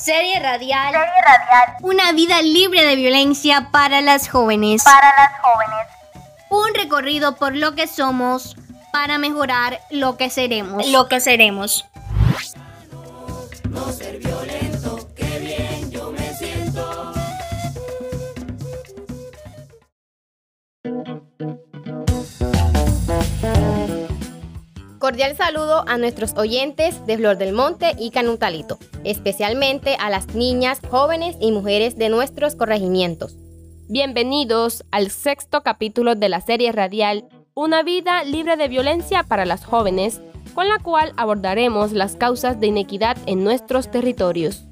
Serie radial. Serie radial. Una vida libre de violencia para las jóvenes. Para las jóvenes. Un recorrido por lo que somos para mejorar lo que seremos. Lo que seremos. Cordial saludo a nuestros oyentes de Flor del Monte y Canutalito, especialmente a las niñas, jóvenes y mujeres de nuestros corregimientos. Bienvenidos al sexto capítulo de la serie radial Una vida libre de violencia para las jóvenes, con la cual abordaremos las causas de inequidad en nuestros territorios.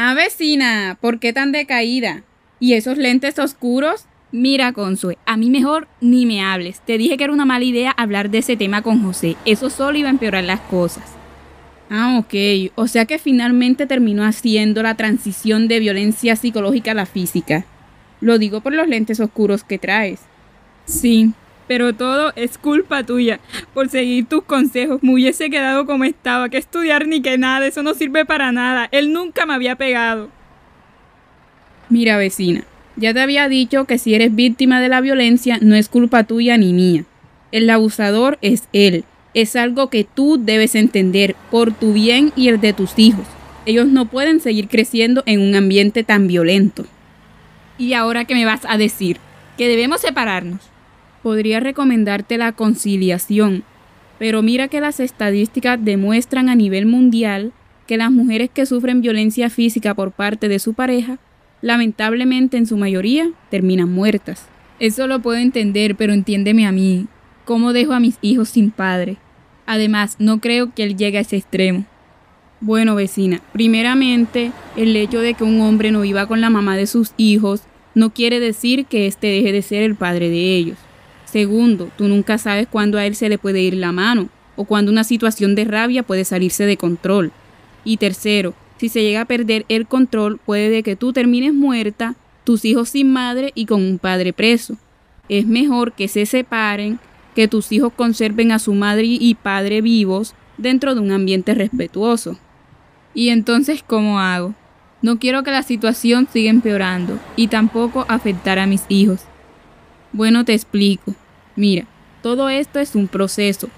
Ajá, vecina, ¿por qué tan decaída? ¿Y esos lentes oscuros? Mira, Consue, a mí mejor ni me hables. Te dije que era una mala idea hablar de ese tema con José. Eso solo iba a empeorar las cosas. Ah, ok. O sea que finalmente terminó haciendo la transición de violencia psicológica a la física. Lo digo por los lentes oscuros que traes. Sí, pero todo es culpa tuya. Por seguir tus consejos me hubiese quedado como estaba, que estudiar ni que nada, eso no sirve para nada. Él nunca me había pegado. Mira, vecina, ya te había dicho que si eres víctima de la violencia no es culpa tuya ni mía. El abusador es él. Es algo que tú debes entender por tu bien y el de tus hijos. Ellos no pueden seguir creciendo en un ambiente tan violento. ¿Y ahora qué me vas a decir? ¿Que debemos separarnos? Podría recomendarte la conciliación, pero mira que las estadísticas demuestran a nivel mundial que las mujeres que sufren violencia física por parte de su pareja, lamentablemente en su mayoría, terminan muertas. Eso lo puedo entender, pero entiéndeme a mí. ¿Cómo dejo a mis hijos sin padre? Además, no creo que él llegue a ese extremo. Bueno, vecina, primeramente, el hecho de que un hombre no viva con la mamá de sus hijos no quiere decir que éste deje de ser el padre de ellos. Segundo, tú nunca sabes cuándo a él se le puede ir la mano o cuando una situación de rabia puede salirse de control. Y tercero, si se llega a perder el control, puede de que tú termines muerta, tus hijos sin madre y con un padre preso. Es mejor que se separen, que tus hijos conserven a su madre y padre vivos dentro de un ambiente respetuoso. ¿Y entonces cómo hago? No quiero que la situación siga empeorando y tampoco afectar a mis hijos. Bueno, te explico. Mira, todo esto es un proceso.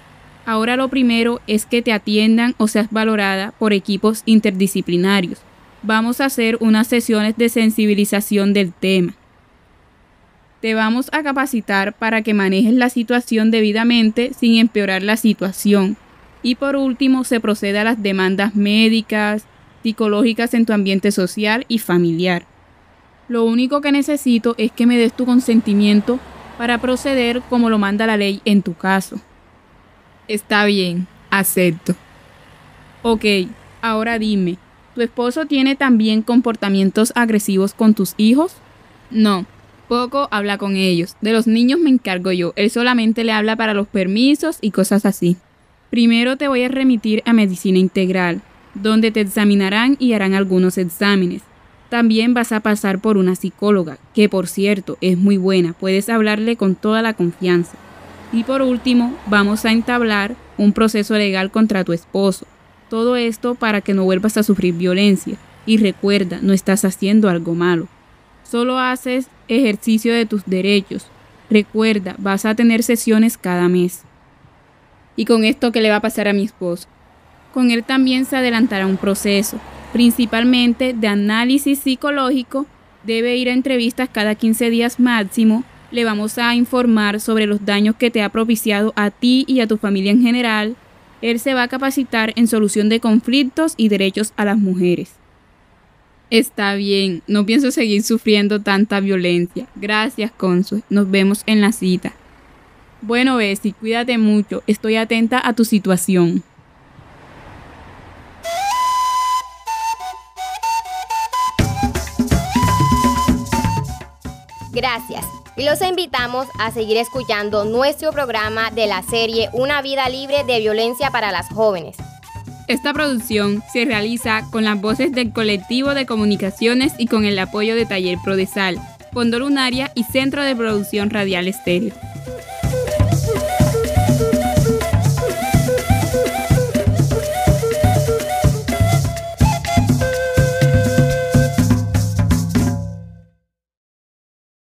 Ahora lo primero es que te atiendan o seas valorada por equipos interdisciplinarios. Vamos a hacer unas sesiones de sensibilización del tema. Te vamos a capacitar para que manejes la situación debidamente sin empeorar la situación. Y por último, se procede a las demandas médicas, psicológicas en tu ambiente social y familiar. Lo único que necesito es que me des tu consentimiento para proceder como lo manda la ley en tu caso. Está bien, acepto. Ok, ahora dime, ¿tu esposo tiene también comportamientos agresivos con tus hijos? No, poco habla con ellos. De los niños me encargo yo. Él solamente le habla para los permisos y cosas así. Primero te voy a remitir a medicina integral, donde te examinarán y harán algunos exámenes. También vas a pasar por una psicóloga, que por cierto es muy buena, puedes hablarle con toda la confianza. Y por último, vamos a entablar un proceso legal contra tu esposo. Todo esto para que no vuelvas a sufrir violencia. Y recuerda, no estás haciendo algo malo. Solo haces ejercicio de tus derechos. Recuerda, vas a tener sesiones cada mes. ¿Y con esto qué le va a pasar a mi esposo? Con él también se adelantará un proceso, principalmente de análisis psicológico. Debe ir a entrevistas cada 15 días máximo. Le vamos a informar sobre los daños que te ha propiciado a ti y a tu familia en general. Él se va a capacitar en solución de conflictos y derechos a las mujeres. Está bien, no pienso seguir sufriendo tanta violencia. Gracias, Consul. Nos vemos en la cita. Bueno, Bessie, cuídate mucho. Estoy atenta a tu situación. Gracias. Y los invitamos a seguir escuchando nuestro programa de la serie Una vida libre de violencia para las jóvenes. Esta producción se realiza con las voces del colectivo de comunicaciones y con el apoyo de Taller Prodesal. Fondo Lunaria y Centro de Producción Radial Estéreo.